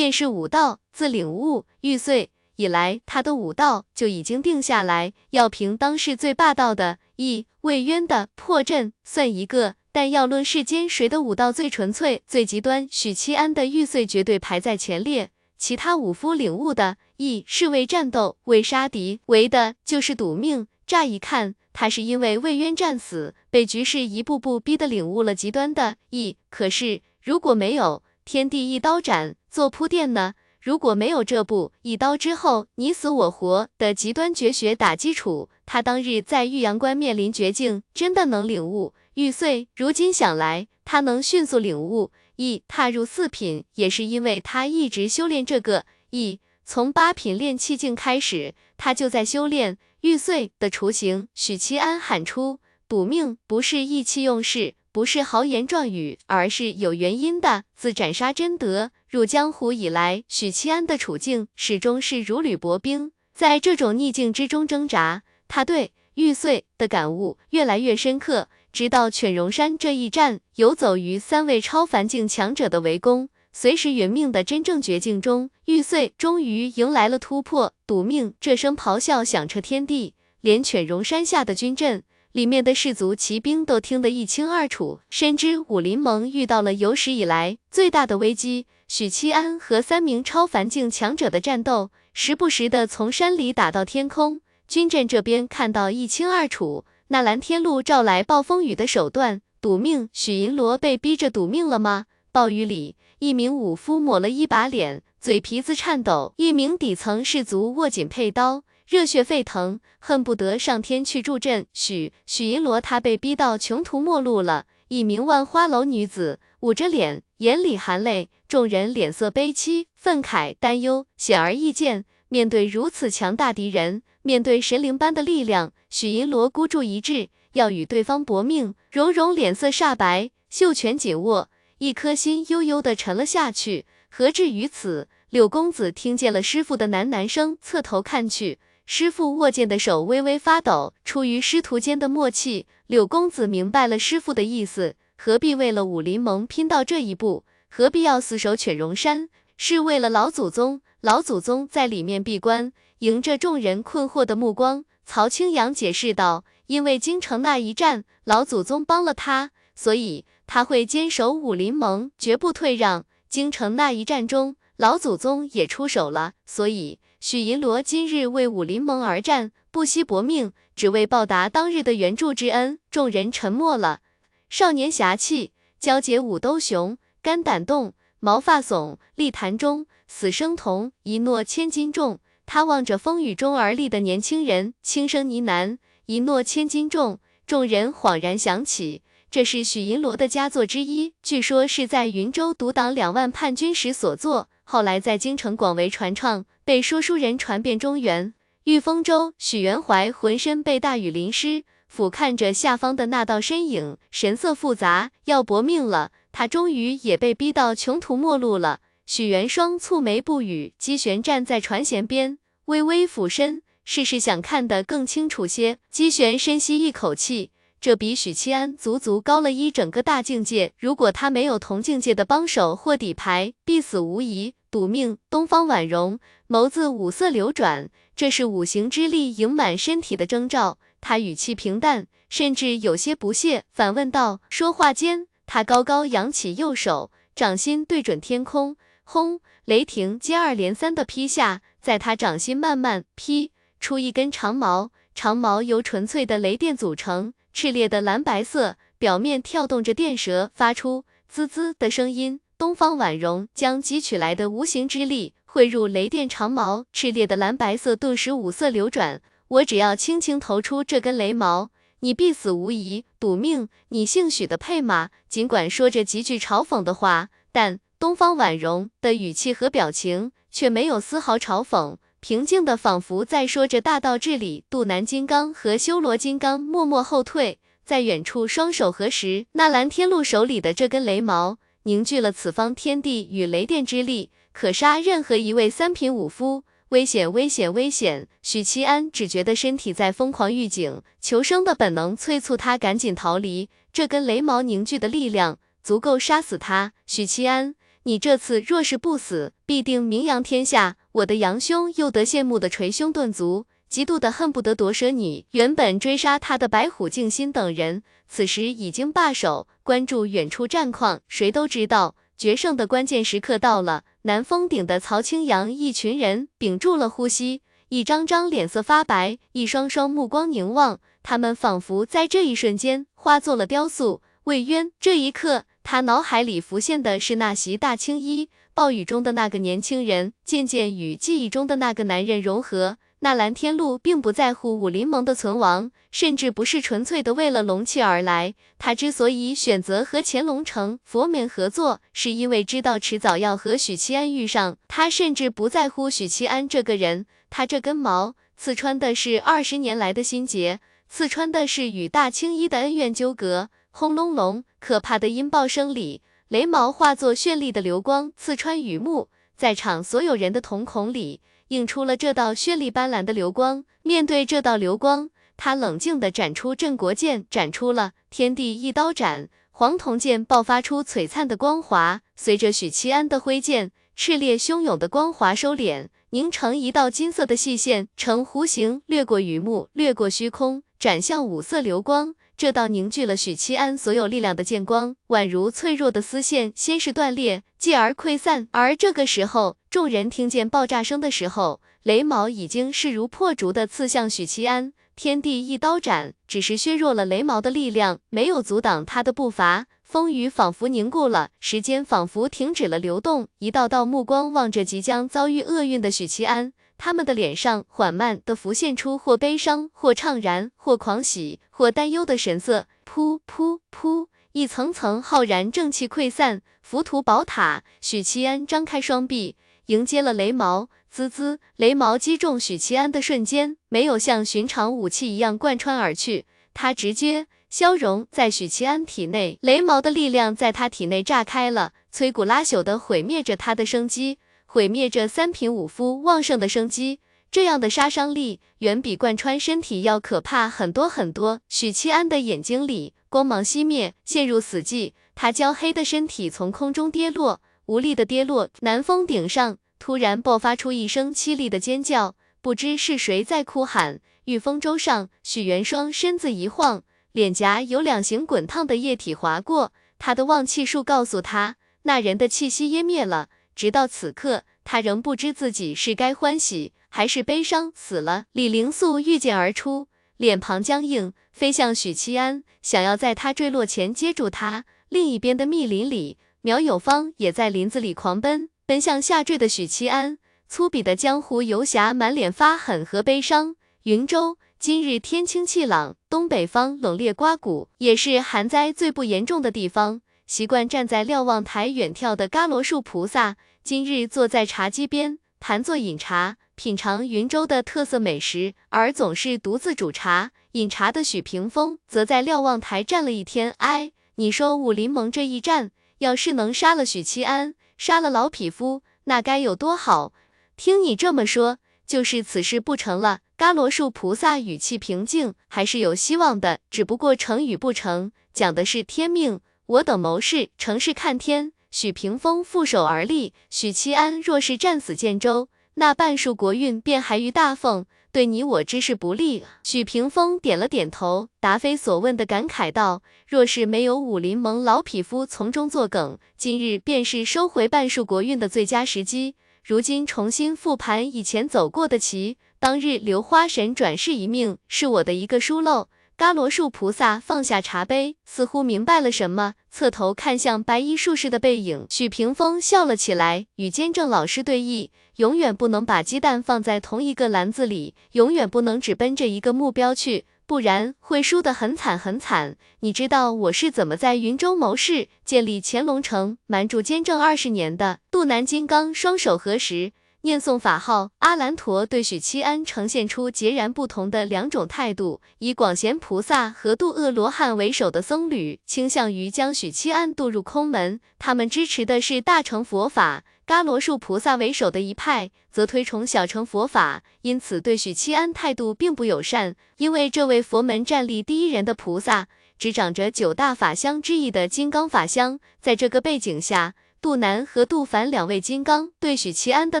便是武道。自领悟玉碎以来，他的武道就已经定下来，要凭当世最霸道的义魏渊的破阵算一个。但要论世间谁的武道最纯粹、最极端，许七安的玉碎绝对排在前列。其他武夫领悟的义是为战斗、为杀敌，为的就是赌命。乍一看，他是因为魏渊战死，被局势一步步逼得领悟了极端的义。可是如果没有天地一刀斩做铺垫呢？如果没有这部一刀之后你死我活的极端绝学打基础，他当日在玉阳关面临绝境，真的能领悟玉碎？如今想来，他能迅速领悟。一踏入四品，也是因为他一直修炼这个一，从八品炼气境开始，他就在修炼玉碎的雏形。许七安喊出赌命，不是意气用事，不是豪言壮语，而是有原因的。自斩杀真德入江湖以来，许七安的处境始终是如履薄冰，在这种逆境之中挣扎，他对玉碎的感悟越来越深刻。直到犬戎山这一战，游走于三位超凡境强者的围攻，随时殒命的真正绝境中，玉碎终于迎来了突破。赌命这声咆哮响彻天地，连犬戎山下的军阵里面的士卒骑兵都听得一清二楚，深知武林盟遇到了有史以来最大的危机。许七安和三名超凡境强者的战斗，时不时的从山里打到天空，军阵这边看到一清二楚。那蓝天路召来暴风雨的手段，赌命。许银罗被逼着赌命了吗？暴雨里，一名武夫抹了一把脸，嘴皮子颤抖；一名底层士卒握紧佩刀，热血沸腾，恨不得上天去助阵。许许银罗他被逼到穷途末路了。一名万花楼女子捂着脸，眼里含泪，众人脸色悲戚、愤慨、担忧，显而易见。面对如此强大敌人，面对神灵般的力量。许银罗孤注一掷，要与对方搏命。蓉蓉脸色煞白，袖拳紧握，一颗心悠悠的沉了下去。何至于此？柳公子听见了师傅的喃喃声，侧头看去，师傅握剑的手微微发抖。出于师徒间的默契，柳公子明白了师傅的意思：何必为了武林盟拼到这一步？何必要死守犬戎山？是为了老祖宗。老祖宗在里面闭关，迎着众人困惑的目光。曹青阳解释道：“因为京城那一战，老祖宗帮了他，所以他会坚守武林盟，绝不退让。京城那一战中，老祖宗也出手了，所以许银罗今日为武林盟而战，不惜搏命，只为报答当日的援助之恩。”众人沉默了。少年侠气，交结五斗雄，肝胆动，毛发耸，立坛中，死生同，一诺千斤重。他望着风雨中而立的年轻人，轻声呢喃：“一诺千斤重。”众人恍然想起，这是许银罗的佳作之一，据说是在云州独挡两万叛军时所作，后来在京城广为传唱，被说书人传遍中原。御风州，许元怀浑身被大雨淋湿，俯瞰着下方的那道身影，神色复杂，要搏命了。他终于也被逼到穷途末路了。许元双蹙眉不语，姬玄站在船舷边。微微俯身，试试想看得更清楚些。姬玄深吸一口气，这比许七安足足高了一整个大境界。如果他没有同境界的帮手或底牌，必死无疑。赌命！东方婉容眸子五色流转，这是五行之力盈满身体的征兆。他语气平淡，甚至有些不屑，反问道：说话间，他高高扬起右手，掌心对准天空，轰！雷霆接二连三的劈下。在他掌心慢慢劈出一根长矛，长矛由纯粹的雷电组成，炽烈的蓝白色，表面跳动着电蛇，发出滋滋的声音。东方婉容将汲取来的无形之力汇入雷电长矛，炽烈的蓝白色顿时五色流转。我只要轻轻投出这根雷矛，你必死无疑。赌命，你姓许的配吗？尽管说着极具嘲讽的话，但东方婉容的语气和表情。却没有丝毫嘲讽，平静的仿佛在说着大道至理。渡南金刚和修罗金刚默默后退，在远处双手合十。那蓝天禄手里的这根雷矛，凝聚了此方天地与雷电之力，可杀任何一位三品武夫。危险，危险，危险！许七安只觉得身体在疯狂预警，求生的本能催促他赶紧逃离。这根雷毛凝聚的力量，足够杀死他。许七安。你这次若是不死，必定名扬天下。我的杨兄又得羡慕的捶胸顿足，嫉妒的恨不得夺舍你。原本追杀他的白虎、静心等人，此时已经罢手，关注远处战况。谁都知道，决胜的关键时刻到了。南峰顶的曹青阳一群人屏住了呼吸，一张张脸色发白，一双双目光凝望，他们仿佛在这一瞬间化作了雕塑。魏渊这一刻，他脑海里浮现的是那袭大青衣。暴雨中的那个年轻人，渐渐与记忆中的那个男人融合。纳兰天禄并不在乎武林盟的存亡，甚至不是纯粹的为了龙气而来。他之所以选择和乾隆城佛门合作，是因为知道迟早要和许七安遇上。他甚至不在乎许七安这个人，他这根毛刺穿的是二十年来的心结，刺穿的是与大青衣的恩怨纠葛。轰隆隆，可怕的音爆声里。雷毛化作绚丽的流光，刺穿雨幕，在场所有人的瞳孔里映出了这道绚丽斑斓的流光。面对这道流光，他冷静地斩出镇国剑，斩出了天地一刀斩。黄铜剑爆发出璀璨的光华，随着许七安的挥剑，炽烈汹涌的光华收敛，凝成一道金色的细线，呈弧形掠过雨幕，掠过虚空，斩向五色流光。这道凝聚了许七安所有力量的剑光，宛如脆弱的丝线，先是断裂，继而溃散。而这个时候，众人听见爆炸声的时候，雷毛已经势如破竹的刺向许七安。天地一刀斩，只是削弱了雷毛的力量，没有阻挡他的步伐。风雨仿佛凝固了，时间仿佛停止了流动，一道道目光望着即将遭遇厄运的许七安。他们的脸上缓慢地浮现出或悲伤、或怅然、或狂喜、或担忧的神色。噗噗噗，一层层浩然正气溃散，浮屠宝塔。许七安张开双臂，迎接了雷毛。滋滋，雷毛击中许七安的瞬间，没有像寻常武器一样贯穿而去，它直接消融在许七安体内。雷毛的力量在他体内炸开了，摧骨拉朽的毁灭着他的生机。毁灭着三品武夫旺盛的生机，这样的杀伤力远比贯穿身体要可怕很多很多。许七安的眼睛里光芒熄灭，陷入死寂。他焦黑的身体从空中跌落，无力的跌落。南峰顶上突然爆发出一声凄厉的尖叫，不知是谁在哭喊。御风舟上，许元双身子一晃，脸颊有两行滚烫的液体划过，他的旺气术告诉他，那人的气息湮灭了。直到此刻，他仍不知自己是该欢喜还是悲伤。死了，李灵素御剑而出，脸庞僵硬，飞向许七安，想要在他坠落前接住他。另一边的密林里，苗有芳也在林子里狂奔，奔向下坠的许七安。粗鄙的江湖游侠满脸发狠和悲伤。云州今日天清气朗，东北方冷冽刮骨，也是寒灾最不严重的地方。习惯站在瞭望台远眺的伽罗树菩萨。今日坐在茶几边，盘坐饮茶，品尝云州的特色美食；而总是独自煮茶、饮茶的许屏风，则在瞭望台站了一天。哎，你说武林盟这一战，要是能杀了许七安，杀了老匹夫，那该有多好？听你这么说，就是此事不成了。伽罗树菩萨语气平静，还是有希望的，只不过成与不成，讲的是天命。我等谋事，成事看天。许屏风负手而立，许七安若是战死建州，那半数国运便还于大凤，对你我之事不利。许屏风点了点头，答非所问的感慨道：若是没有武林盟老匹夫从中作梗，今日便是收回半数国运的最佳时机。如今重新复盘以前走过的棋，当日留花神转世一命，是我的一个疏漏。伽罗树菩萨放下茶杯，似乎明白了什么，侧头看向白衣术士的背影。许屏风笑了起来，与监正老师对弈，永远不能把鸡蛋放在同一个篮子里，永远不能只奔着一个目标去，不然会输得很惨很惨。你知道我是怎么在云州谋事、建立乾隆城、瞒住监正二十年的？杜南金刚双手合十。念诵法号，阿兰陀对许七安呈现出截然不同的两种态度。以广贤菩萨和渡恶罗汉为首的僧侣倾向于将许七安渡入空门，他们支持的是大乘佛法；伽罗树菩萨为首的一派则推崇小乘佛法，因此对许七安态度并不友善。因为这位佛门战力第一人的菩萨，执掌着九大法相之一的金刚法相，在这个背景下。杜南和杜凡两位金刚对许七安的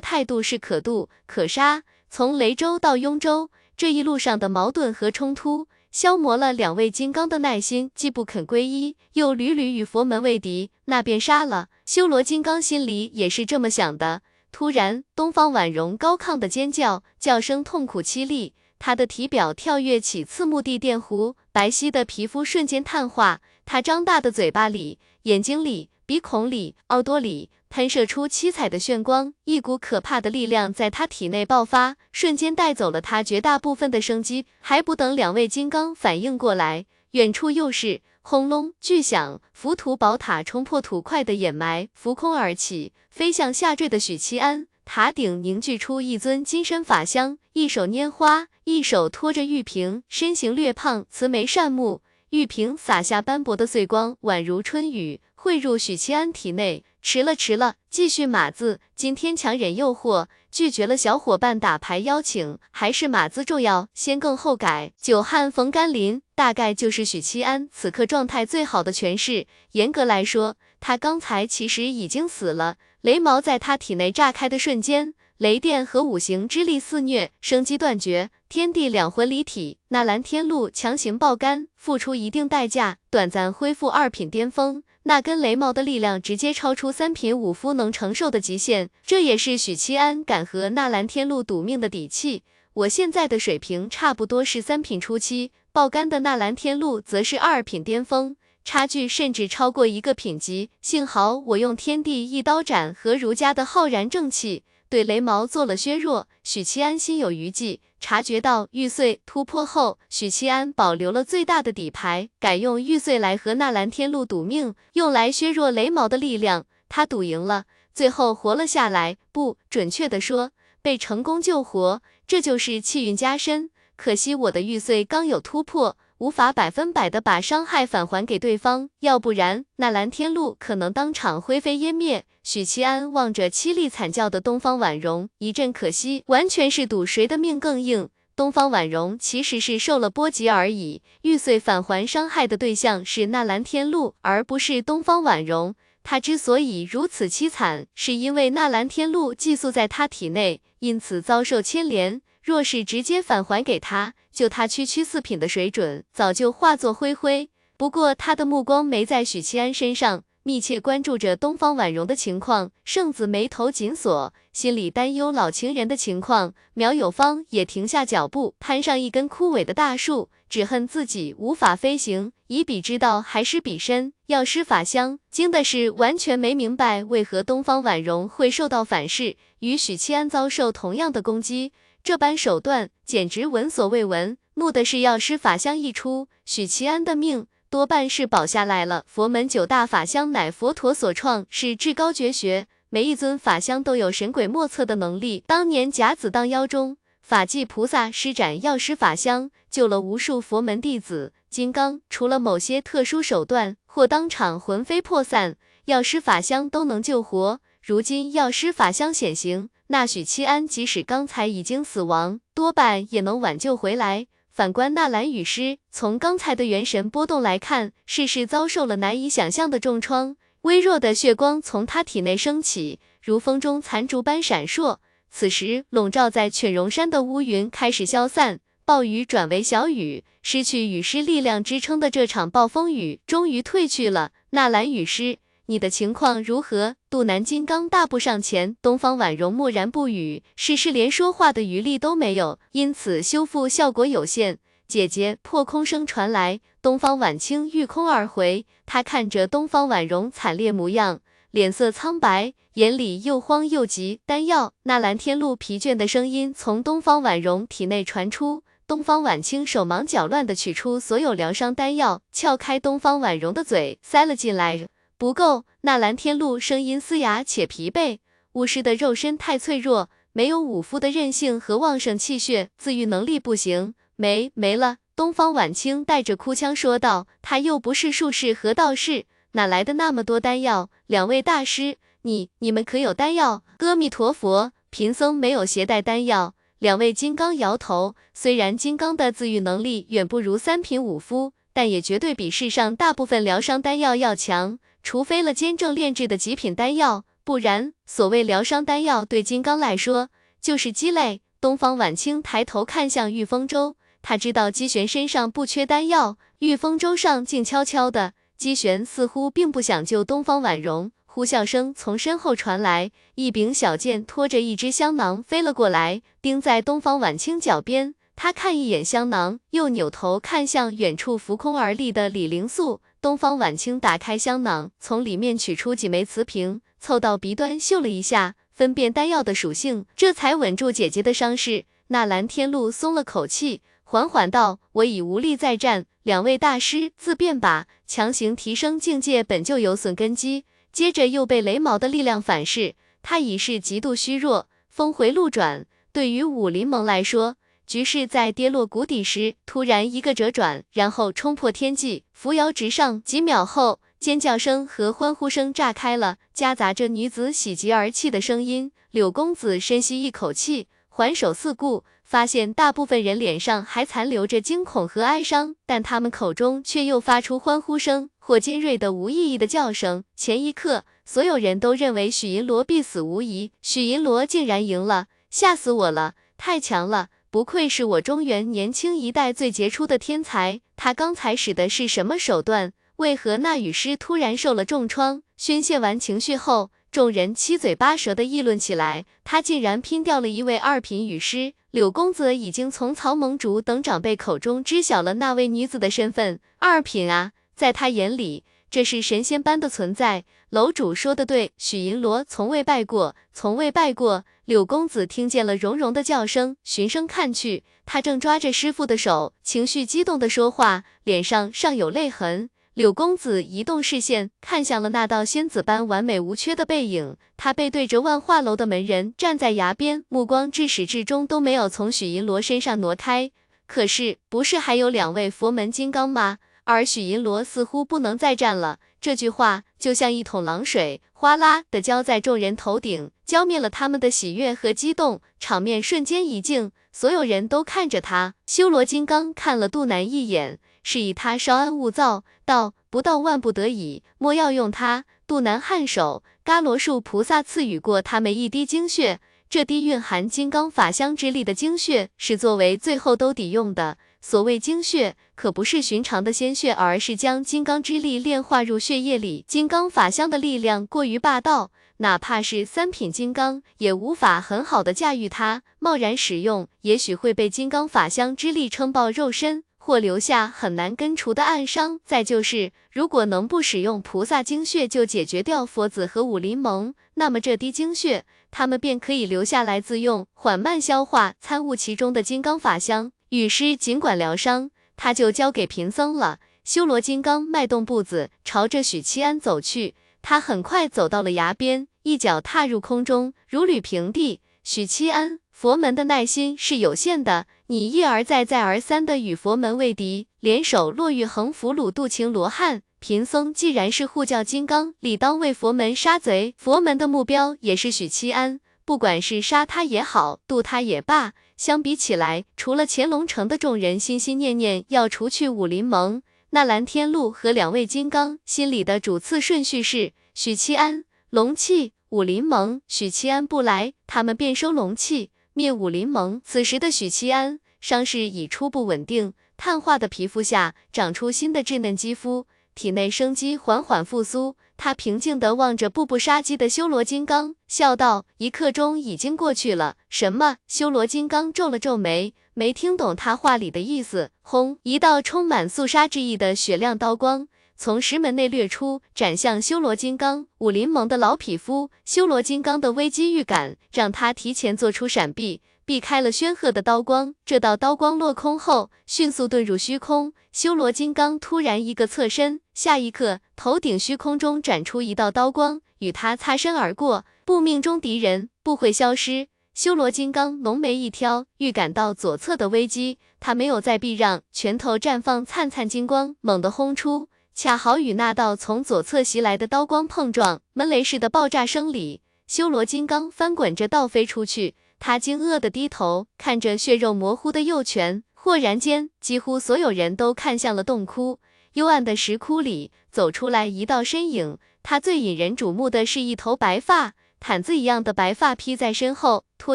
态度是可渡可杀。从雷州到雍州这一路上的矛盾和冲突，消磨了两位金刚的耐心，既不肯皈依，又屡屡与佛门为敌，那便杀了。修罗金刚心里也是这么想的。突然，东方婉容高亢的尖叫，叫声痛苦凄厉，她的体表跳跃起刺目的电弧，白皙的皮肤瞬间碳化。她张大的嘴巴里、眼睛里、鼻孔里、耳朵里。喷射出七彩的炫光，一股可怕的力量在他体内爆发，瞬间带走了他绝大部分的生机。还不等两位金刚反应过来，远处又是轰隆巨响，浮屠宝塔冲破土块的掩埋，浮空而起，飞向下坠的许七安。塔顶凝聚出一尊金身法相，一手拈花，一手托着玉瓶，身形略胖，慈眉善目。玉瓶洒下斑驳的碎光，宛如春雨，汇入许七安体内。迟了，迟了，继续码字。今天强忍诱惑，拒绝了小伙伴打牌邀请，还是码字重要，先更后改。久旱逢甘霖，大概就是许七安此刻状态最好的诠释。严格来说，他刚才其实已经死了。雷毛在他体内炸开的瞬间，雷电和五行之力肆虐，生机断绝，天地两魂离体。纳兰天禄强行爆肝，付出一定代价，短暂恢复二品巅峰。那根雷毛的力量直接超出三品武夫能承受的极限，这也是许七安敢和纳兰天禄赌命的底气。我现在的水平差不多是三品初期，爆肝的纳兰天禄则是二品巅峰，差距甚至超过一个品级。幸好我用天地一刀斩和儒家的浩然正气对雷毛做了削弱，许七安心有余悸。察觉到玉碎突破后，许七安保留了最大的底牌，改用玉碎来和纳兰天禄赌命，用来削弱雷毛的力量。他赌赢了，最后活了下来，不准确的说，被成功救活，这就是气运加深。可惜我的玉碎刚有突破。无法百分百的把伤害返还给对方，要不然那蓝天路可能当场灰飞烟灭。许七安望着凄厉惨叫的东方婉容，一阵可惜，完全是赌谁的命更硬。东方婉容其实是受了波及而已，玉碎返还伤害的对象是那蓝天路，而不是东方婉容。他之所以如此凄惨，是因为那蓝天路寄宿在他体内，因此遭受牵连。若是直接返还给他，就他区区四品的水准，早就化作灰灰。不过他的目光没在许七安身上，密切关注着东方婉容的情况。圣子眉头紧锁，心里担忧老情人的情况。苗有芳也停下脚步，攀上一根枯萎的大树，只恨自己无法飞行。以彼之道，还施彼身。药师法相惊的是完全没明白，为何东方婉容会受到反噬，与许七安遭受同样的攻击。这般手段简直闻所未闻。怒的是药师法相一出，许其安的命多半是保下来了。佛门九大法相乃佛陀所创，是至高绝学，每一尊法相都有神鬼莫测的能力。当年甲子当妖中，法纪菩萨施展药师法相，救了无数佛门弟子。金刚除了某些特殊手段或当场魂飞魄散，药师法相都能救活。如今药师法相显形。那许七安即使刚才已经死亡，多半也能挽救回来。反观纳兰雨师，从刚才的元神波动来看，事事遭受了难以想象的重创。微弱的血光从他体内升起，如风中残烛般闪烁。此时，笼罩在犬戎山的乌云开始消散，暴雨转为小雨，失去雨师力量支撑的这场暴风雨终于退去了。纳兰雨师。你的情况如何？杜南金刚大步上前，东方婉容默然不语，事事连说话的余力都没有，因此修复效果有限。姐姐，破空声传来，东方婉清御空而回，他看着东方婉容惨烈模样，脸色苍白，眼里又慌又急。丹药，纳兰天禄疲倦的声音从东方婉容体内传出，东方婉清手忙脚乱的取出所有疗伤丹药，撬开东方婉容的嘴，塞了进来。不够，纳兰天禄声音嘶哑且疲惫。巫师的肉身太脆弱，没有武夫的韧性和旺盛气血，自愈能力不行，没没了。东方晚清带着哭腔说道：“他又不是术士和道士，哪来的那么多丹药？两位大师，你你们可有丹药？”阿弥陀佛，贫僧没有携带丹药。两位金刚摇头，虽然金刚的自愈能力远不如三品武夫，但也绝对比世上大部分疗伤丹药要强。除非了坚正炼制的极品丹药，不然所谓疗伤丹药对金刚来说就是鸡肋。东方晚清抬头看向玉丰州，他知道姬玄身上不缺丹药，玉丰州上静悄悄的，姬玄似乎并不想救东方婉容。呼啸声从身后传来，一柄小剑拖着一只香囊飞了过来，钉在东方晚清脚边。他看一眼香囊，又扭头看向远处浮空而立的李灵素。东方晚清打开香囊，从里面取出几枚瓷瓶，凑到鼻端嗅了一下，分辨丹药的属性，这才稳住姐姐的伤势。纳兰天禄松了口气，缓缓道：“我已无力再战，两位大师自便吧。强行提升境界本就有损根基，接着又被雷毛的力量反噬，他已是极度虚弱，峰回路转。对于武林盟来说，局势在跌落谷底时，突然一个折转，然后冲破天际，扶摇直上。几秒后，尖叫声和欢呼声炸开了，夹杂着女子喜极而泣的声音。柳公子深吸一口气，环首四顾，发现大部分人脸上还残留着惊恐和哀伤，但他们口中却又发出欢呼声或尖锐的无意义的叫声。前一刻，所有人都认为许银罗必死无疑，许银罗竟然赢了，吓死我了，太强了！不愧是我中原年轻一代最杰出的天才，他刚才使的是什么手段？为何那雨师突然受了重创？宣泄完情绪后，众人七嘴八舌的议论起来，他竟然拼掉了一位二品雨师。柳公子已经从曹盟主等长辈口中知晓了那位女子的身份，二品啊，在他眼里。这是神仙般的存在，楼主说的对，许银罗从未败过，从未败过。柳公子听见了融融的叫声，循声看去，他正抓着师傅的手，情绪激动的说话，脸上尚有泪痕。柳公子移动视线，看向了那道仙子般完美无缺的背影，他背对着万化楼的门人，站在崖边，目光至始至终都没有从许银罗身上挪开。可是，不是还有两位佛门金刚吗？而许银罗似乎不能再战了，这句话就像一桶冷水，哗啦的浇在众人头顶，浇灭了他们的喜悦和激动，场面瞬间一静，所有人都看着他。修罗金刚看了杜南一眼，示意他稍安勿躁，道：“不到万不得已，莫要用他。”杜南颔首，伽罗树菩萨赐予过他们一滴精血，这滴蕴含金刚法相之力的精血，是作为最后兜底用的。所谓精血，可不是寻常的鲜血，而是将金刚之力炼化入血液里。金刚法相的力量过于霸道，哪怕是三品金刚也无法很好的驾驭它。贸然使用，也许会被金刚法相之力撑爆肉身，或留下很难根除的暗伤。再就是，如果能不使用菩萨精血就解决掉佛子和武林盟，那么这滴精血，他们便可以留下来自用，缓慢消化参悟其中的金刚法相。雨师尽管疗伤，他就交给贫僧了。修罗金刚迈动步子，朝着许七安走去。他很快走到了崖边，一脚踏入空中，如履平地。许七安，佛门的耐心是有限的，你一而再，再而三的与佛门为敌，联手落玉衡俘虏渡情罗汉。贫僧既然是护教金刚，理当为佛门杀贼。佛门的目标也是许七安，不管是杀他也好，渡他也罢。相比起来，除了乾隆城的众人心心念念要除去武林盟，那蓝天禄和两位金刚心里的主次顺序是许七安、龙气、武林盟。许七安不来，他们便收龙气，灭武林盟。此时的许七安伤势已初步稳定，碳化的皮肤下长出新的稚嫩肌肤，体内生机缓缓复苏。他平静地望着步步杀机的修罗金刚，笑道：“一刻钟已经过去了。”什么？修罗金刚皱了皱眉，没听懂他话里的意思。轰！一道充满肃杀之意的雪亮刀光从石门内掠出，斩向修罗金刚。武林盟的老匹夫，修罗金刚的危机预感让他提前做出闪避。避开了宣赫的刀光，这道刀光落空后，迅速遁入虚空。修罗金刚突然一个侧身，下一刻，头顶虚空中展出一道刀光，与他擦身而过。不命中敌人不会消失。修罗金刚浓眉一挑，预感到左侧的危机，他没有再避让，拳头绽放灿灿金光，猛地轰出，恰好与那道从左侧袭来的刀光碰撞。闷雷似的爆炸声里，修罗金刚翻滚着倒飞出去。他惊愕地低头看着血肉模糊的右拳，忽然间，几乎所有人都看向了洞窟。幽暗的石窟里走出来一道身影，他最引人瞩目的是一头白发，毯子一样的白发披在身后，拖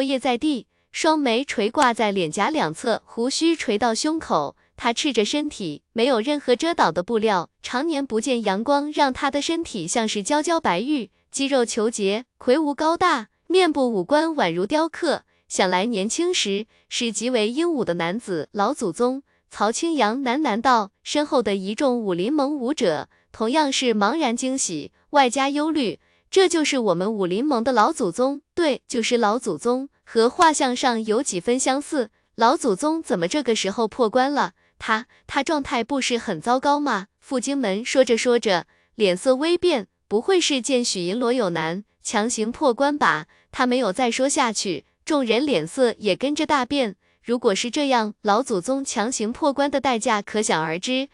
曳在地，双眉垂挂在脸颊两侧，胡须垂到胸口。他赤着身体，没有任何遮挡的布料，常年不见阳光，让他的身体像是娇娇白玉，肌肉虬结，魁梧高大，面部五官宛如雕刻，想来年轻时是极为英武的男子。老祖宗曹清扬喃喃道，身后的一众武林盟武者同样是茫然惊喜，外加忧虑。这就是我们武林盟的老祖宗，对，就是老祖宗，和画像上有几分相似。老祖宗怎么这个时候破关了？他他状态不是很糟糕吗？傅荆门说着说着，脸色微变，不会是见许银罗有难，强行破关吧？他没有再说下去，众人脸色也跟着大变。如果是这样，老祖宗强行破关的代价可想而知。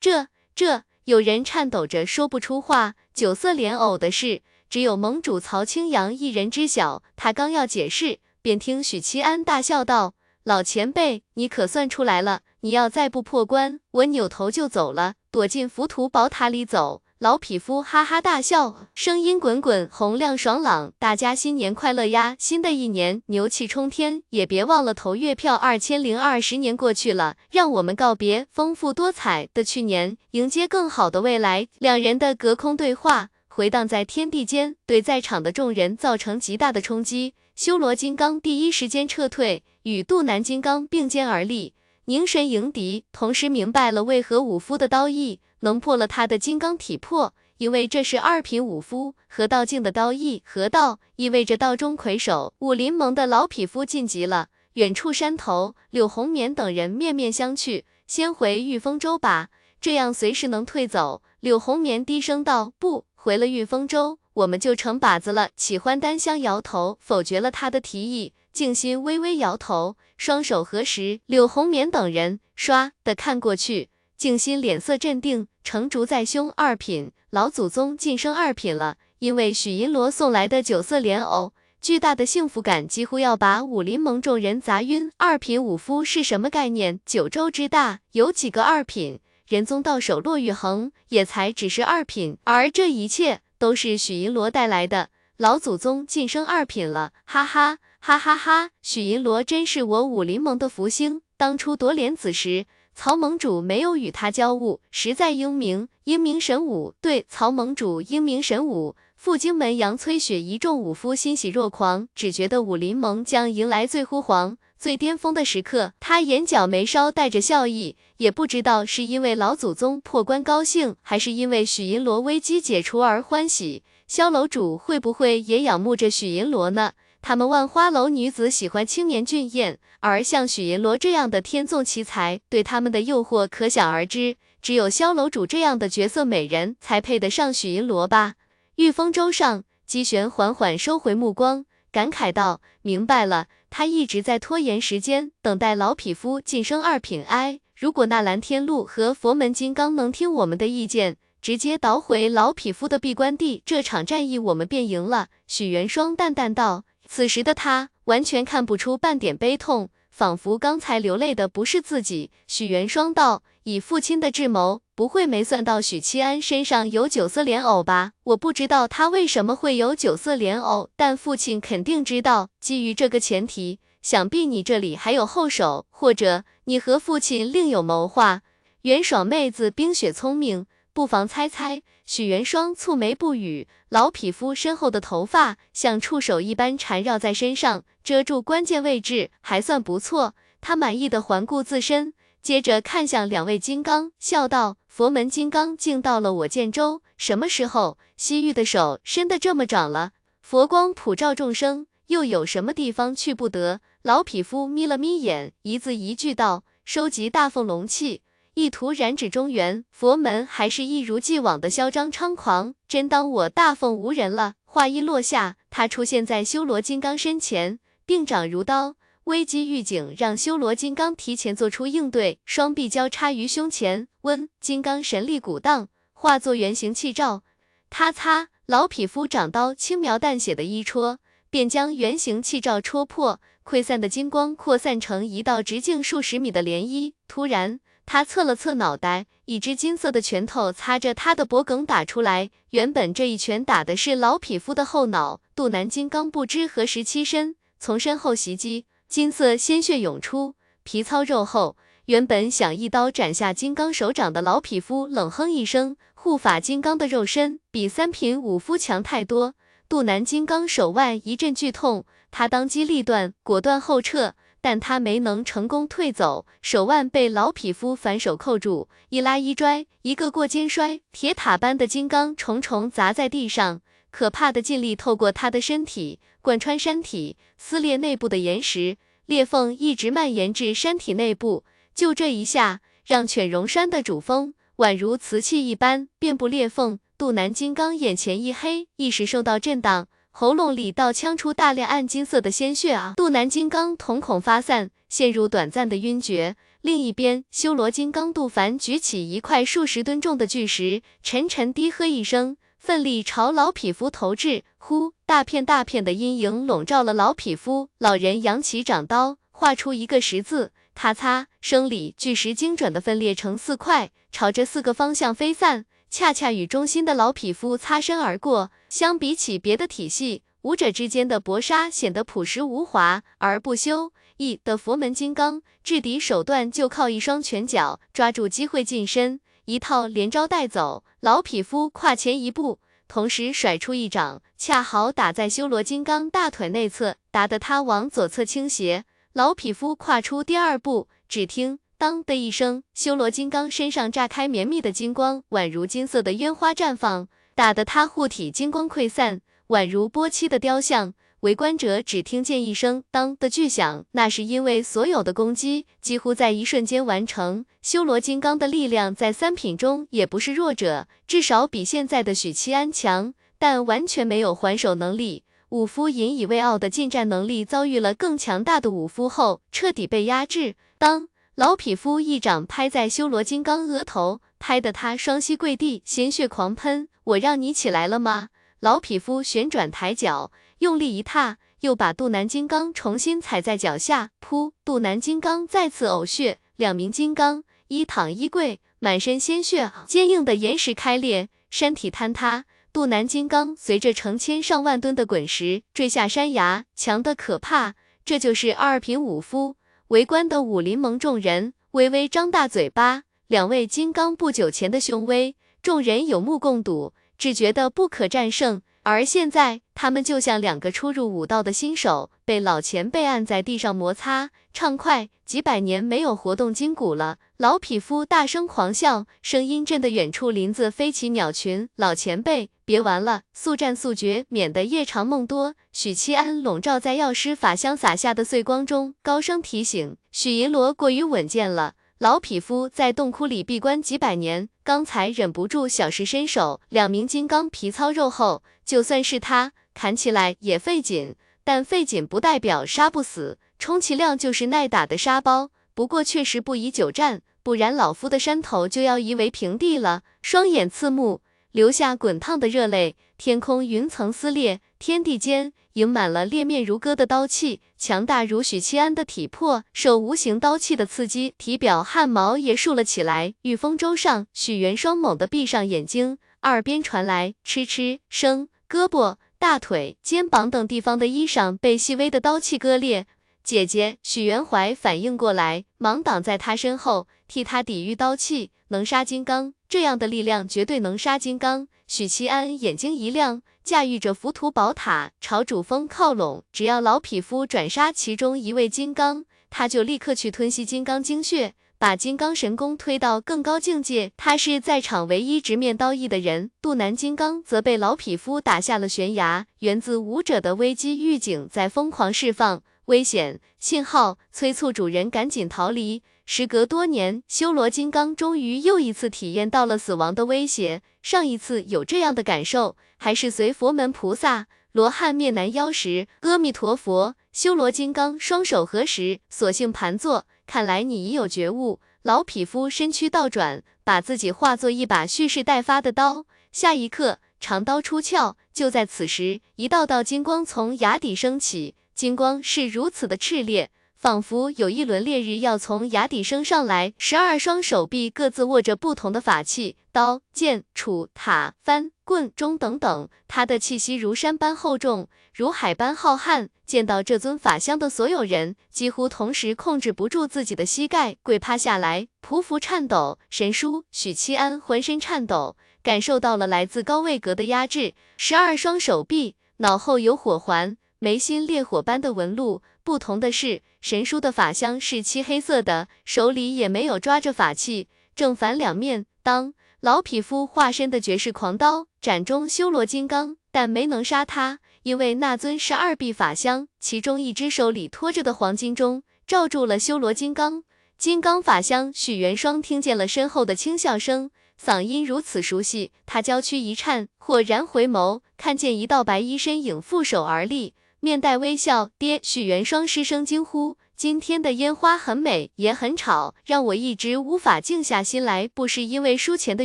这这，有人颤抖着说不出话。九色莲藕的事，只有盟主曹清扬一人知晓。他刚要解释，便听许七安大笑道：“老前辈，你可算出来了。”你要再不破关，我扭头就走了，躲进浮屠宝塔里走。老匹夫哈哈大笑，声音滚滚，洪亮爽朗。大家新年快乐呀！新的一年牛气冲天，也别忘了投月票。二千零二十年过去了，让我们告别丰富多彩的去年，迎接更好的未来。两人的隔空对话回荡在天地间，对在场的众人造成极大的冲击。修罗金刚第一时间撤退，与肚南金刚并肩而立。凝神迎敌，同时明白了为何武夫的刀意能破了他的金刚体魄，因为这是二品武夫和道境的刀意。合道意味着道中魁首，武林盟的老匹夫晋级了。远处山头，柳红棉等人面面相觑，先回玉峰州吧，这样随时能退走。柳红棉低声道：“不回了玉峰州，我们就成靶子了。”启欢丹香摇头，否决了他的提议。静心微微摇头，双手合十。柳红棉等人唰的看过去，静心脸色镇定，成竹在胸。二品老祖宗晋升二品了，因为许银罗送来的九色莲藕，巨大的幸福感几乎要把武林盟众人砸晕。二品武夫是什么概念？九州之大，有几个二品？仁宗到手骆玉衡也才只是二品，而这一切都是许银罗带来的。老祖宗晋升二品了，哈哈。哈哈哈，许银罗真是我武林盟的福星。当初夺莲子时，曹盟主没有与他交恶，实在英明。英明神武，对，曹盟主英明神武。傅荆门杨崔雪一众武夫欣喜若狂，只觉得武林盟将迎来最辉煌、最巅峰的时刻。他眼角眉梢带着笑意，也不知道是因为老祖宗破关高兴，还是因为许银罗危机解除而欢喜。萧楼主会不会也仰慕着许银罗呢？他们万花楼女子喜欢青年俊艳，而像许银罗这样的天纵奇才，对他们的诱惑可想而知。只有萧楼主这样的绝色美人，才配得上许银罗吧？玉峰舟上，姬玄缓缓收回目光，感慨道：“明白了，他一直在拖延时间，等待老匹夫晋升二品。哎，如果那蓝天路和佛门金刚能听我们的意见，直接捣毁老匹夫的闭关地，这场战役我们便赢了。”许元霜淡淡道。此时的他完全看不出半点悲痛，仿佛刚才流泪的不是自己。许元双道：“以父亲的智谋，不会没算到许七安身上有九色莲藕吧？我不知道他为什么会有九色莲藕，但父亲肯定知道。基于这个前提，想必你这里还有后手，或者你和父亲另有谋划。”元爽妹子冰雪聪明。不妨猜猜，许元双蹙眉不语。老匹夫身后的头发像触手一般缠绕在身上，遮住关键位置，还算不错。他满意的环顾自身，接着看向两位金刚，笑道：“佛门金刚竟到了我剑州，什么时候？西域的手伸得这么长了？佛光普照众生，又有什么地方去不得？”老匹夫眯了眯眼，一字一句道：“收集大凤龙气。”意图染指中原，佛门还是一如既往的嚣张猖狂，真当我大奉无人了？话音落下，他出现在修罗金刚身前，并掌如刀，危机预警让修罗金刚提前做出应对，双臂交叉于胸前，温金刚神力鼓荡，化作圆形气罩，他擦，老匹夫掌刀轻描淡写的一戳，便将圆形气罩戳破，溃散的金光扩散成一道直径数十米的涟漪，突然。他侧了侧脑袋，一只金色的拳头擦着他的脖颈打出来。原本这一拳打的是老匹夫的后脑，肚南金刚不知何时起身，从身后袭击，金色鲜血涌出，皮糙肉厚。原本想一刀斩下金刚手掌的老匹夫冷哼一声，护法金刚的肉身比三品武夫强太多。肚南金刚手腕一阵剧痛，他当机立断，果断后撤。但他没能成功退走，手腕被老匹夫反手扣住，一拉一拽，一个过肩摔，铁塔般的金刚重重砸在地上，可怕的劲力透过他的身体，贯穿山体，撕裂内部的岩石，裂缝一直蔓延至山体内部。就这一下，让犬戎山的主峰宛如瓷器一般，遍布裂缝。肚南金刚眼前一黑，意识受到震荡。喉咙里倒呛出大量暗金色的鲜血啊！肚南金刚瞳孔发散，陷入短暂的晕厥。另一边，修罗金刚杜凡举起一块数十吨重的巨石，沉沉低喝一声，奋力朝老匹夫投掷。呼，大片大片的阴影笼罩了老匹夫。老人扬起掌刀，画出一个十字，咔嚓，生里巨石精准的分裂成四块，朝着四个方向飞散。恰恰与中心的老匹夫擦身而过。相比起别的体系，武者之间的搏杀显得朴实无华，而不修一的佛门金刚制敌手段就靠一双拳脚，抓住机会近身，一套连招带走。老匹夫跨前一步，同时甩出一掌，恰好打在修罗金刚大腿内侧，打得他往左侧倾斜。老匹夫跨出第二步，只听。当的一声，修罗金刚身上炸开绵密的金光，宛如金色的烟花绽放，打得他护体金光溃散，宛如剥漆的雕像。围观者只听见一声当的巨响，那是因为所有的攻击几乎在一瞬间完成。修罗金刚的力量在三品中也不是弱者，至少比现在的许七安强，但完全没有还手能力。武夫引以为傲的近战能力，遭遇了更强大的武夫后，彻底被压制。当老匹夫一掌拍在修罗金刚额头，拍得他双膝跪地，鲜血狂喷。我让你起来了吗？老匹夫旋转抬脚，用力一踏，又把肚南金刚重新踩在脚下。噗！肚南金刚再次呕血，两名金刚一躺一跪，满身鲜血，坚硬的岩石开裂，山体坍塌。肚南金刚随着成千上万吨的滚石坠下山崖，强的可怕。这就是二品武夫。围观的武林盟众人微微张大嘴巴，两位金刚不久前的凶威，众人有目共睹，只觉得不可战胜。而现在，他们就像两个初入武道的新手，被老前辈按在地上摩擦畅快，几百年没有活动筋骨了。老匹夫大声狂笑，声音震得远处林子飞起鸟群。老前辈。别玩了，速战速决，免得夜长梦多。许七安笼罩在药师法相洒下的碎光中，高声提醒许银罗过于稳健了。老匹夫在洞窟里闭关几百年，刚才忍不住小试身手。两名金刚皮糙肉厚，就算是他砍起来也费劲，但费劲不代表杀不死，充其量就是耐打的沙包。不过确实不宜久战，不然老夫的山头就要夷为平地了。双眼刺目。流下滚烫的热泪，天空云层撕裂，天地间盈满了裂面如割的刀气，强大如许七安的体魄，受无形刀气的刺激，体表汗毛也竖了起来。御风舟上，许元双猛地闭上眼睛，耳边传来嗤嗤声，胳膊、大腿、肩膀等地方的衣裳被细微的刀气割裂。姐姐许元怀反应过来，忙挡在他身后，替他抵御刀气，能杀金刚。这样的力量绝对能杀金刚。许七安眼睛一亮，驾驭着浮屠宝塔朝主峰靠拢。只要老匹夫转杀其中一位金刚，他就立刻去吞吸金刚精血，把金刚神功推到更高境界。他是在场唯一直面刀意的人。肚南金刚则被老匹夫打下了悬崖。源自武者的危机预警在疯狂释放危险信号，催促主人赶紧逃离。时隔多年，修罗金刚终于又一次体验到了死亡的威胁。上一次有这样的感受，还是随佛门菩萨罗汉灭南妖时。阿弥陀佛，修罗金刚双手合十，索性盘坐。看来你已有觉悟。老匹夫身躯倒转，把自己化作一把蓄势待发的刀。下一刻，长刀出鞘。就在此时，一道道金光从崖底升起，金光是如此的炽烈。仿佛有一轮烈日要从崖底升上来。十二双手臂各自握着不同的法器，刀、剑、杵、塔、幡、棍、钟等等。他的气息如山般厚重，如海般浩瀚。见到这尊法相的所有人，几乎同时控制不住自己的膝盖，跪趴下来，匍匐颤抖。神书许七安浑身颤抖，感受到了来自高位格的压制。十二双手臂，脑后有火环，眉心烈火般的纹路。不同的是，神书的法相是漆黑色的，手里也没有抓着法器，正反两面。当老匹夫化身的绝世狂刀斩中修罗金刚，但没能杀他。因为那尊十二臂法相，其中一只手里托着的黄金钟罩住了修罗金刚。金刚法相许元双听见了身后的轻笑声，嗓音如此熟悉，他娇躯一颤，豁然回眸，看见一道白衣身影负手而立，面带微笑。爹，许元双失声惊呼。今天的烟花很美，也很吵，让我一直无法静下心来。不是因为输钱的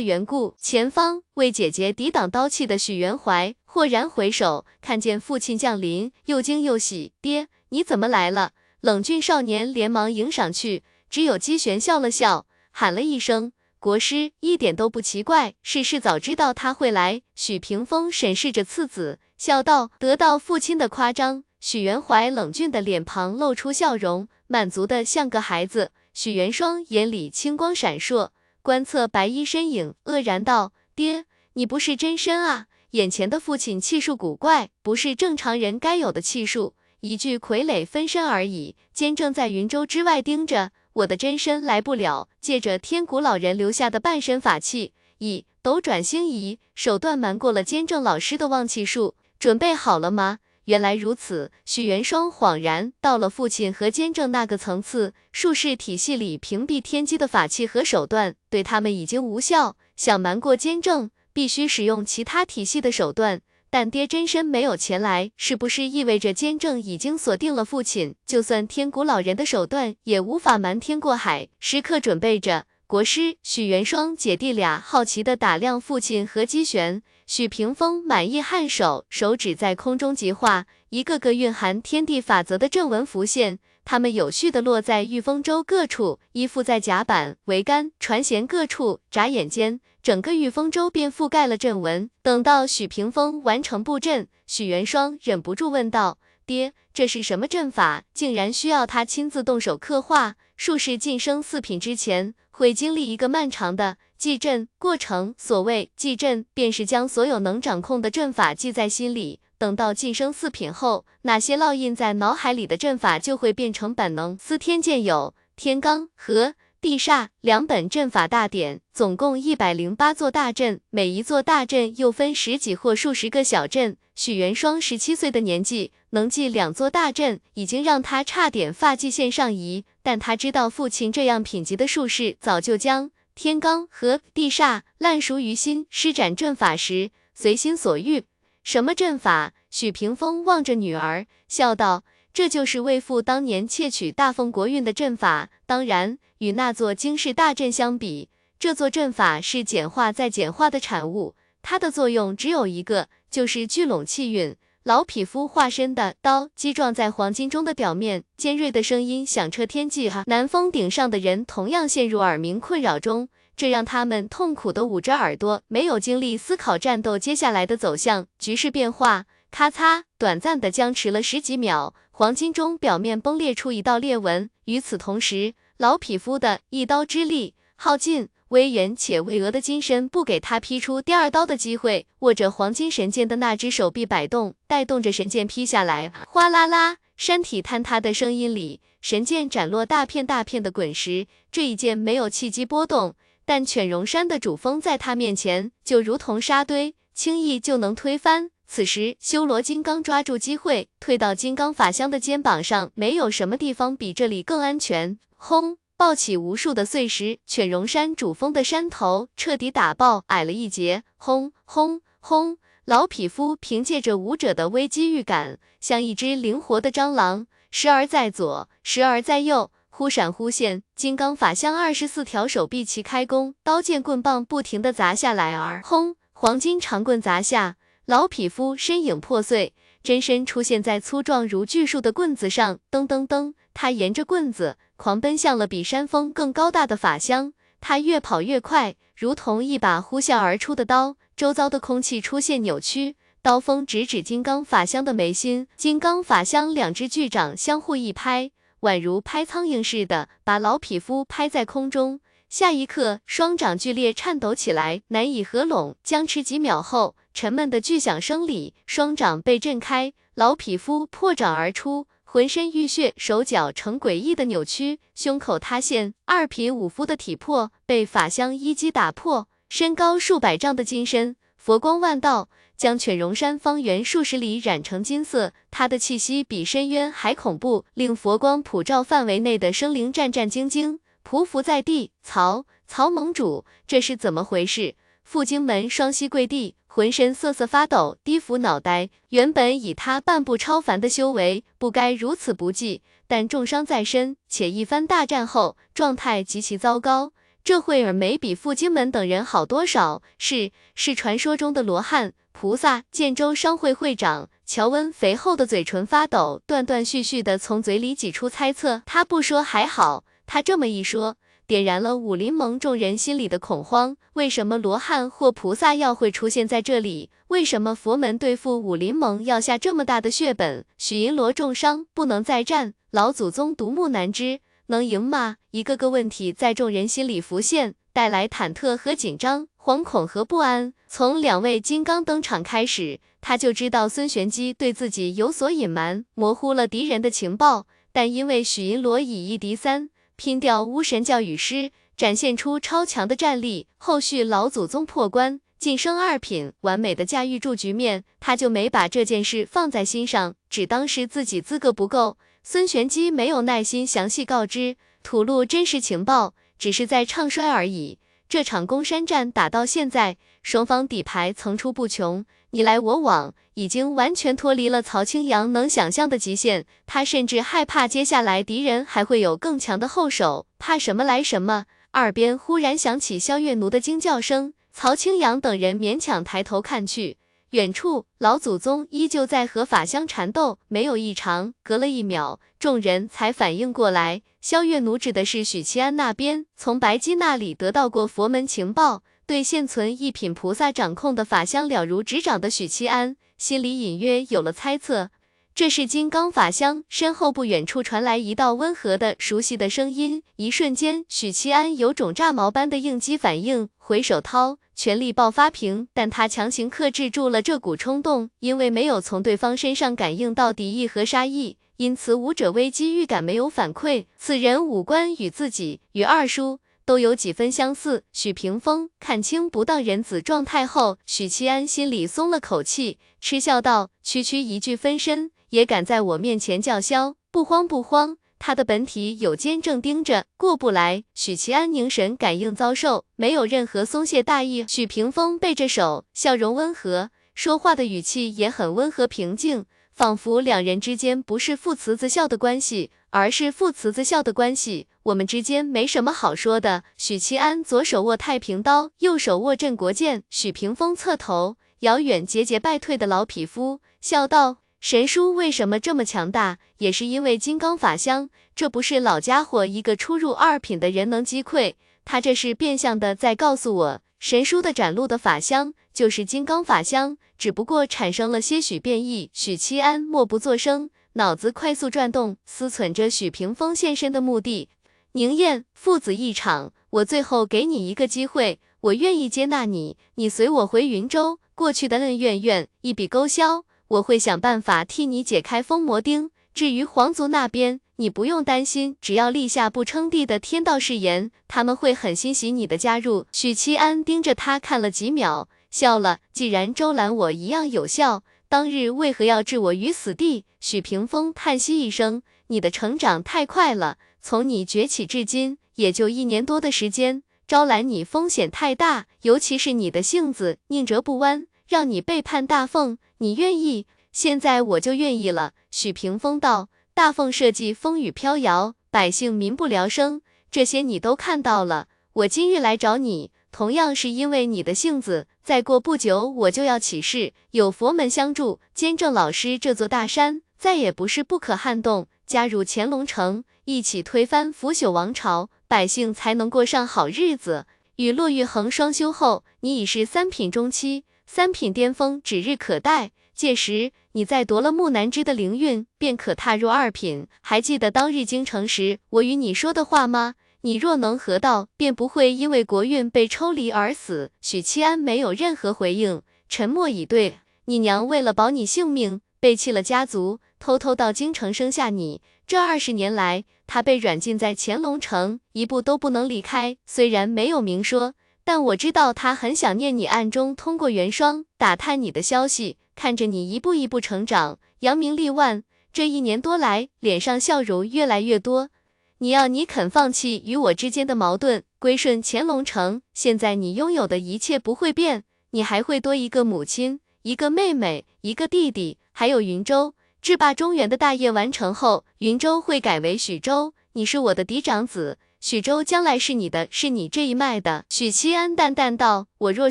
缘故。前方为姐姐抵挡刀气的许元怀豁然回首，看见父亲降临，又惊又喜。爹，你怎么来了？冷峻少年连忙迎上去，只有姬玄笑了笑，喊了一声国师，一点都不奇怪。世事早知道他会来。许屏风审视着次子，笑道：得到父亲的夸张。许元怀冷峻的脸庞露出笑容，满足的像个孩子。许元双眼里青光闪烁，观测白衣身影，愕然道：“爹，你不是真身啊！眼前的父亲气数古怪，不是正常人该有的气数，一具傀儡分身而已。监正在云州之外盯着，我的真身来不了。借着天古老人留下的半身法器，以斗转星移手段瞒过了监正老师的望气术。准备好了吗？”原来如此，许元双恍然到了父亲和监正那个层次，术士体系里屏蔽天机的法器和手段对他们已经无效，想瞒过监正，必须使用其他体系的手段。但爹真身没有前来，是不是意味着监正已经锁定了父亲？就算天古老人的手段也无法瞒天过海，时刻准备着。国师许元双姐弟俩好奇地打量父亲和姬玄。许屏风满意颔首，手指在空中极画，一个个蕴含天地法则的阵纹浮现，它们有序的落在御风舟各处，依附在甲板、桅杆、船舷各处。眨眼间，整个御风舟便覆盖了阵纹。等到许屏风完成布阵，许元双忍不住问道：“爹，这是什么阵法？竟然需要他亲自动手刻画？术士晋升四品之前，会经历一个漫长的……”记阵过程，所谓记阵，便是将所有能掌控的阵法记在心里。等到晋升四品后，那些烙印在脑海里的阵法就会变成本能。司天剑有天罡和地煞两本阵法大典，总共一百零八座大阵，每一座大阵又分十几或数十个小阵。许元双十七岁的年纪，能记两座大阵，已经让他差点发际线上移。但他知道，父亲这样品级的术士，早就将。天罡和地煞烂熟于心，施展阵法时随心所欲。什么阵法？许屏风望着女儿，笑道：“这就是为父当年窃取大凤国运的阵法。当然，与那座惊世大阵相比，这座阵法是简化再简化的产物。它的作用只有一个，就是聚拢气运。”老匹夫化身的刀击撞在黄金钟的表面，尖锐的声音响彻天际。哈，南峰顶上的人同样陷入耳鸣困扰中，这让他们痛苦的捂着耳朵，没有精力思考战斗接下来的走向。局势变化，咔嚓，短暂的僵持了十几秒，黄金钟表面崩裂出一道裂纹。与此同时，老匹夫的一刀之力耗尽。威严且巍峨的金身不给他劈出第二刀的机会，握着黄金神剑的那只手臂摆动，带动着神剑劈下来。哗啦啦，山体坍塌的声音里，神剑斩落大片大片的滚石。这一剑没有气机波动，但犬戎山的主峰在他面前就如同沙堆，轻易就能推翻。此时，修罗金刚抓住机会，退到金刚法相的肩膀上。没有什么地方比这里更安全。轰！抱起无数的碎石，犬戎山主峰的山头彻底打爆，矮了一截。轰轰轰！老匹夫凭借着武者的危机预感，像一只灵活的蟑螂，时而在左，时而在右，忽闪忽现。金刚法相二十四条手臂齐开弓，刀剑棍棒不停的砸下来。而轰，黄金长棍砸下，老匹夫身影破碎，真身出现在粗壮如巨树的棍子上。噔噔噔。他沿着棍子狂奔向了比山峰更高大的法香。他越跑越快，如同一把呼啸而出的刀。周遭的空气出现扭曲，刀锋直指金刚法香的眉心。金刚法香两只巨掌相互一拍，宛如拍苍蝇似的，把老匹夫拍在空中。下一刻，双掌剧烈颤抖起来，难以合拢。僵持几秒后，沉闷的巨响声里，双掌被震开，老匹夫破掌而出。浑身浴血，手脚呈诡异的扭曲，胸口塌陷，二品武夫的体魄被法香一击打破。身高数百丈的金身，佛光万道，将犬戎山方圆数十里染成金色。他的气息比深渊还恐怖，令佛光普照范围内的生灵战战兢兢，匍匐在地。曹曹盟主，这是怎么回事？傅荆门双膝跪地。浑身瑟瑟发抖，低伏脑袋。原本以他半步超凡的修为，不该如此不济，但重伤在身，且一番大战后，状态极其糟糕。这会儿没比傅荆门等人好多少，是是传说中的罗汉菩萨。建州商会会长乔温肥厚的嘴唇发抖，断断续续的从嘴里挤出猜测。他不说还好，他这么一说。点燃了武林盟众人心里的恐慌。为什么罗汉或菩萨要会出现在这里？为什么佛门对付武林盟要下这么大的血本？许银罗重伤，不能再战，老祖宗独木难支，能赢吗？一个个问题在众人心里浮现，带来忐忑和紧张，惶恐和不安。从两位金刚登场开始，他就知道孙玄机对自己有所隐瞒，模糊了敌人的情报。但因为许银罗以一敌三。拼掉巫神教羽师，展现出超强的战力。后续老祖宗破关晋升二品，完美的驾驭住局面，他就没把这件事放在心上，只当是自己资格不够。孙玄机没有耐心详细告知，吐露真实情报，只是在唱衰而已。这场攻山战打到现在，双方底牌层出不穷。你来我往，已经完全脱离了曹青阳能想象的极限。他甚至害怕接下来敌人还会有更强的后手，怕什么来什么。耳边忽然响起萧月奴的惊叫声，曹青阳等人勉强抬头看去，远处老祖宗依旧在和法香缠斗，没有异常。隔了一秒，众人才反应过来，萧月奴指的是许七安那边，从白姬那里得到过佛门情报。对现存一品菩萨掌控的法香了如指掌的许七安，心里隐约有了猜测。这是金刚法香。身后不远处传来一道温和的、熟悉的声音。一瞬间，许七安有种炸毛般的应激反应，回手掏，全力爆发屏。但他强行克制住了这股冲动，因为没有从对方身上感应到敌意和杀意，因此武者危机预感没有反馈。此人五官与自己与二叔。都有几分相似。许屏风看清不当人子状态后，许七安心里松了口气，嗤笑道：“区区一具分身，也敢在我面前叫嚣？不慌不慌，他的本体有监正盯着，过不来。”许七安凝神感应遭受，没有任何松懈大意。许屏风背着手，笑容温和，说话的语气也很温和平静，仿佛两人之间不是父慈子孝的关系，而是父慈子孝的关系。我们之间没什么好说的。许七安左手握太平刀，右手握镇国剑。许屏风侧头，遥远节节败退的老匹夫，笑道：“神叔为什么这么强大？也是因为金刚法香。这不是老家伙一个初入二品的人能击溃。他这是变相的在告诉我，神叔的展露的法香就是金刚法香，只不过产生了些许变异。”许七安默不作声，脑子快速转动，思忖着许屏风现身的目的。宁燕父子一场，我最后给你一个机会，我愿意接纳你，你随我回云州，过去的恩怨怨一笔勾销，我会想办法替你解开封魔钉。至于皇族那边，你不用担心，只要立下不称帝的天道誓言，他们会很欣喜你的加入。许七安盯着他看了几秒，笑了。既然周兰我一样有效，当日为何要置我于死地？许屏风叹息一声，你的成长太快了。从你崛起至今，也就一年多的时间，招揽你风险太大，尤其是你的性子宁折不弯，让你背叛大凤，你愿意？现在我就愿意了。许屏风道：“大凤设计风雨飘摇，百姓民不聊生，这些你都看到了。我今日来找你，同样是因为你的性子。再过不久，我就要起事，有佛门相助，监正老师这座大山再也不是不可撼动。”加入乾隆城，一起推翻腐朽王朝，百姓才能过上好日子。与骆玉衡双修后，你已是三品中期，三品巅峰指日可待。届时，你再夺了木南枝的灵韵，便可踏入二品。还记得当日京城时我与你说的话吗？你若能合道，便不会因为国运被抽离而死。许七安没有任何回应，沉默以对。你娘为了保你性命，背弃了家族，偷偷到京城生下你。这二十年来，她被软禁在乾隆城，一步都不能离开。虽然没有明说，但我知道她很想念你，暗中通过元霜打探你的消息。看着你一步一步成长，扬名立万，这一年多来，脸上笑容越来越多。你要你肯放弃与我之间的矛盾，归顺乾隆城。现在你拥有的一切不会变，你还会多一个母亲，一个妹妹，一个弟弟，还有云州。制霸中原的大业完成后，云州会改为许州。你是我的嫡长子。许州将来是你的，是你这一脉的。许七安淡淡道：“我若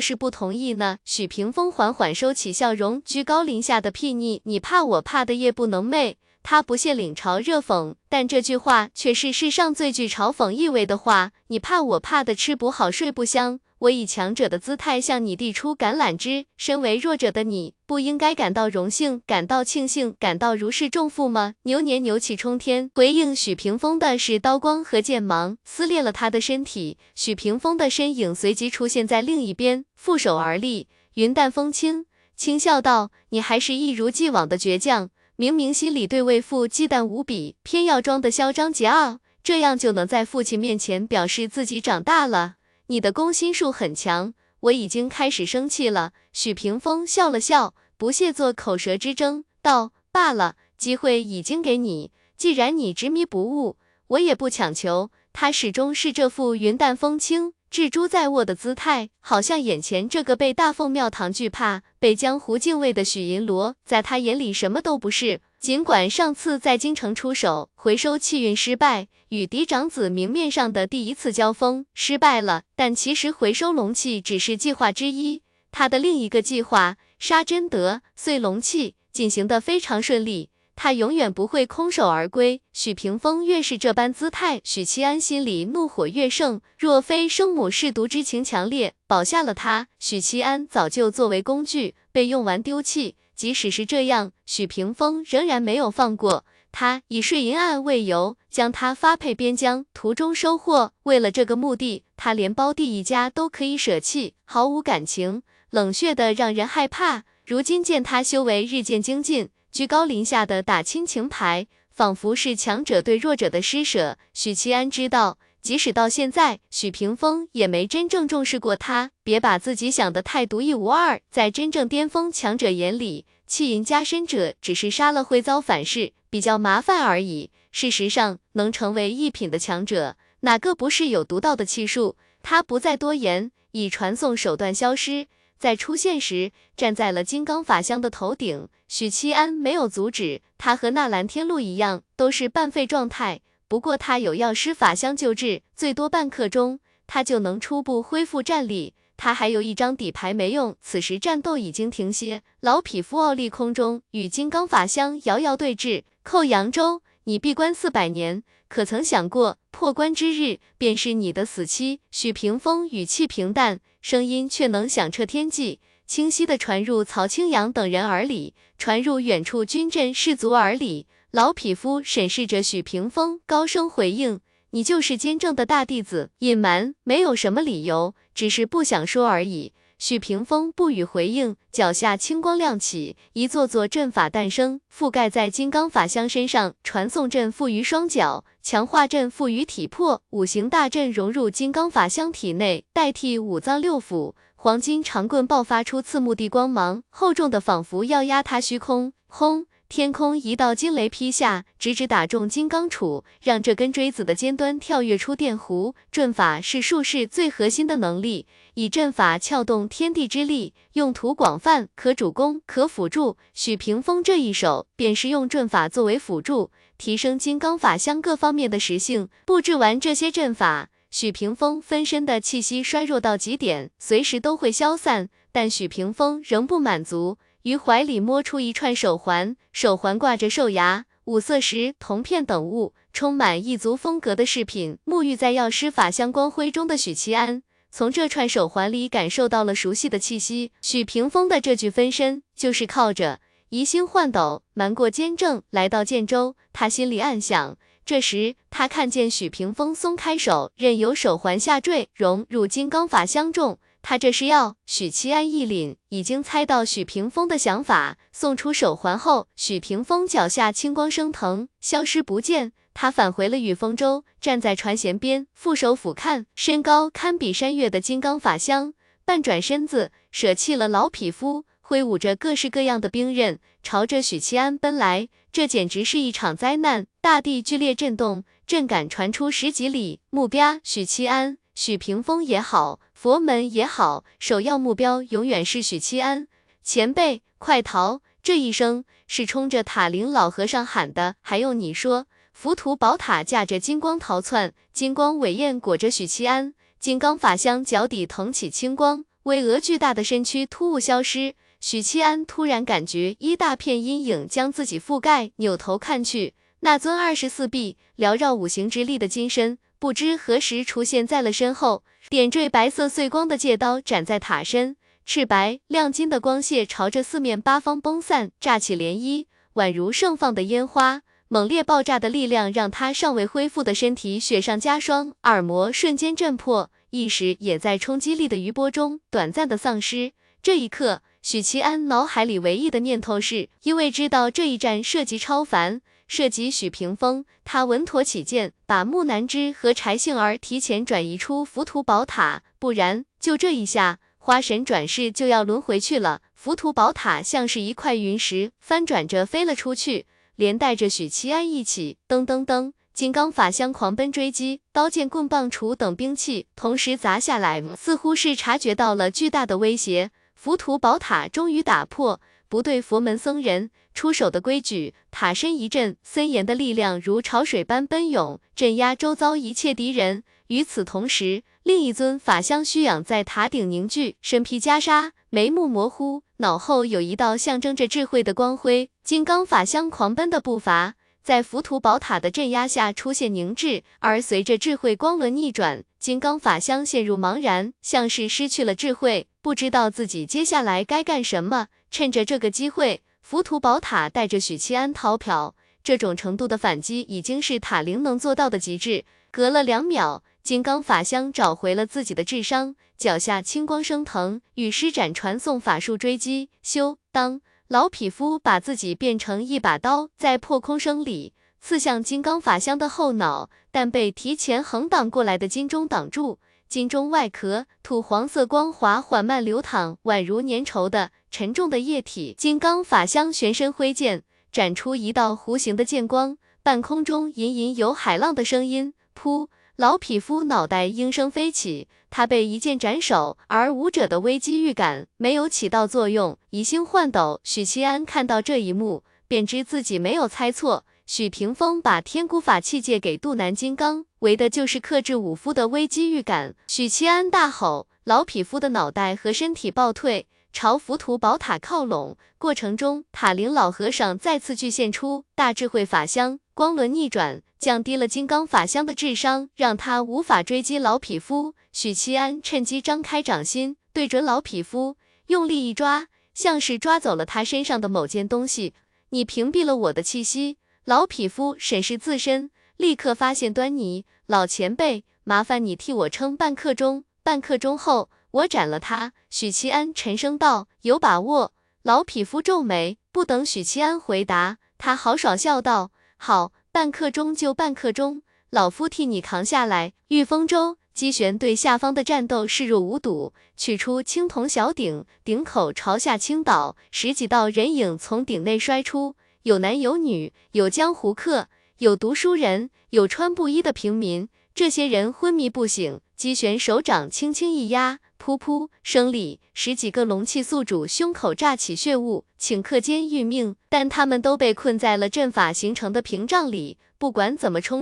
是不同意呢？”许屏风缓缓收起笑容，居高临下的睥睨：“你怕我怕的夜不能寐。”他不屑领嘲热讽，但这句话却是世上最具嘲讽意味的话。你怕我怕的吃不好睡不香。我以强者的姿态向你递出橄榄枝，身为弱者的你，不应该感到荣幸、感到庆幸、感到如释重负吗？牛年牛气冲天，回应许屏风的是刀光和剑芒，撕裂了他的身体。许屏风的身影随即出现在另一边，负手而立，云淡风轻，轻笑道：“你还是一如既往的倔强，明明心里对为父忌惮无比，偏要装的嚣张桀骜，这样就能在父亲面前表示自己长大了。”你的攻心术很强，我已经开始生气了。许屏风笑了笑，不屑做口舌之争，道：“罢了，机会已经给你，既然你执迷不悟，我也不强求。”他始终是这副云淡风轻、置诸在握的姿态，好像眼前这个被大凤庙堂惧怕、被江湖敬畏的许银罗，在他眼里什么都不是。尽管上次在京城出手回收气运失败，与嫡长子明面上的第一次交锋失败了，但其实回收龙气只是计划之一，他的另一个计划杀真德碎龙气进行的非常顺利，他永远不会空手而归。许屏风越是这般姿态，许七安心里怒火越盛。若非生母嗜毒之情强烈，保下了他，许七安早就作为工具被用完丢弃。即使是这样，许屏风仍然没有放过他，以睡银案为由将他发配边疆，途中收获。为了这个目的，他连胞弟一家都可以舍弃，毫无感情，冷血的让人害怕。如今见他修为日渐精进，居高临下的打亲情牌，仿佛是强者对弱者的施舍。许七安知道。即使到现在，许屏风也没真正重视过他。别把自己想得太独一无二，在真正巅峰强者眼里，气银加深者只是杀了会遭反噬，比较麻烦而已。事实上，能成为一品的强者，哪个不是有独到的气术？他不再多言，以传送手段消失，在出现时站在了金刚法相的头顶。许七安没有阻止，他和纳兰天禄一样，都是半废状态。不过他有药师法相救治，最多半刻钟，他就能初步恢复战力。他还有一张底牌没用，此时战斗已经停歇。老匹夫傲立空中，与金刚法相遥遥对峙。寇扬州，你闭关四百年，可曾想过破关之日便是你的死期？许屏风语气平淡，声音却能响彻天际，清晰的传入曹清阳等人耳里，传入远处军阵士卒耳里。老匹夫审视着许屏风，高声回应：“你就是监正的大弟子。”隐瞒没有什么理由，只是不想说而已。许平风不予回应，脚下青光亮起，一座座阵法诞生，覆盖在金刚法相身上。传送阵赋予双脚，强化阵赋予体魄，五行大阵融入金刚法相体内，代替五脏六腑。黄金长棍爆发出刺目的光芒，厚重的仿佛要压塌虚空。轰！天空一道惊雷劈下，直直打中金刚杵，让这根锥子的尖端跳跃出电弧。阵法是术士最核心的能力，以阵法撬动天地之力，用途广泛，可主攻，可辅助。许屏风这一手，便是用阵法作为辅助，提升金刚法相各方面的实性。布置完这些阵法，许屏风分身的气息衰弱到极点，随时都会消散。但许屏风仍不满足。于怀里摸出一串手环，手环挂着兽牙，五色石、铜片等物，充满异族风格的饰品，沐浴在药师法香光辉中的许七安，从这串手环里感受到了熟悉的气息。许屏风的这具分身，就是靠着移星换斗，瞒过监正，来到建州。他心里暗想。这时，他看见许屏风松开手，任由手环下坠，融入金刚法相中。他这是要许七安一凛，已经猜到许屏风的想法。送出手环后，许屏风脚下青光升腾，消失不见。他返回了雨峰舟，站在船舷边，负手俯瞰身高堪比山岳的金刚法相，半转身子，舍弃了老匹夫。挥舞着各式各样的兵刃，朝着许七安奔来。这简直是一场灾难！大地剧烈震动，震感传出十几里。目标许七安，许屏风也好，佛门也好，首要目标永远是许七安。前辈，快逃！这一声是冲着塔灵老和尚喊的。还用你说？浮屠宝塔驾着金光逃窜，金光尾焰裹着许七安，金刚法相脚底腾起青光，巍峨巨大的身躯突兀消失。许七安突然感觉一大片阴影将自己覆盖，扭头看去，那尊二十四臂缭绕五行之力的金身，不知何时出现在了身后。点缀白色碎光的戒刀斩在塔身，赤白亮金的光线朝着四面八方崩散，炸起涟漪，宛如盛放的烟花。猛烈爆炸的力量让他尚未恢复的身体雪上加霜，耳膜瞬间震破，意识也在冲击力的余波中短暂的丧失。这一刻。许七安脑海里唯一的念头是，因为知道这一战涉及超凡，涉及许屏风，他稳妥起见，把木南枝和柴杏儿提前转移出浮屠宝塔，不然就这一下，花神转世就要轮回去了。浮屠宝塔像是一块云石，翻转着飞了出去，连带着许七安一起，噔噔噔，金刚法相狂奔追击，刀剑棍棒杵等兵器同时砸下来，似乎是察觉到了巨大的威胁。浮屠宝塔终于打破不对佛门僧人出手的规矩，塔身一震，森严的力量如潮水般奔涌，镇压周遭一切敌人。与此同时，另一尊法相虚仰在塔顶凝聚，身披袈裟，眉目模糊，脑后有一道象征着智慧的光辉。金刚法相狂奔的步伐。在浮屠宝塔的镇压下出现凝滞，而随着智慧光轮逆转，金刚法相陷入茫然，像是失去了智慧，不知道自己接下来该干什么。趁着这个机会，浮屠宝塔带着许七安逃跑。这种程度的反击已经是塔灵能做到的极致。隔了两秒，金刚法相找回了自己的智商，脚下青光升腾，与施展传送法术追击。咻当。老匹夫把自己变成一把刀，在破空声里刺向金刚法相的后脑，但被提前横挡过来的金钟挡住。金钟外壳土黄色光华缓慢流淌，宛如粘稠的沉重的液体。金刚法相旋身挥剑，斩出一道弧形的剑光，半空中隐隐有海浪的声音。噗！老匹夫脑袋应声飞起，他被一剑斩首，而武者的危机预感没有起到作用。移星换斗，许七安看到这一幕，便知自己没有猜错。许屏风把天孤法器借给渡南金刚，为的就是克制武夫的危机预感。许七安大吼，老匹夫的脑袋和身体暴退，朝浮屠宝塔靠拢。过程中，塔灵老和尚再次具现出大智慧法相。光轮逆转，降低了金刚法相的智商，让他无法追击老匹夫。许七安趁机张开掌心，对准老匹夫，用力一抓，像是抓走了他身上的某件东西。你屏蔽了我的气息。老匹夫审视自身，立刻发现端倪。老前辈，麻烦你替我撑半刻钟。半刻钟后，我斩了他。许七安沉声道：“有把握？”老匹夫皱眉，不等许七安回答，他豪爽笑道。好，半刻钟就半刻钟，老夫替你扛下来。御风舟姬玄对下方的战斗视若无睹，取出青铜小鼎，鼎口朝下倾倒，十几道人影从鼎内摔出，有男有女，有江湖客，有读书人，有穿布衣的平民。这些人昏迷不醒，姬玄手掌轻轻一压。噗噗，声里十几个龙气宿主胸口炸起血雾，顷刻间殒命。但他们都被困在了阵法形成的屏障里，不管怎么冲。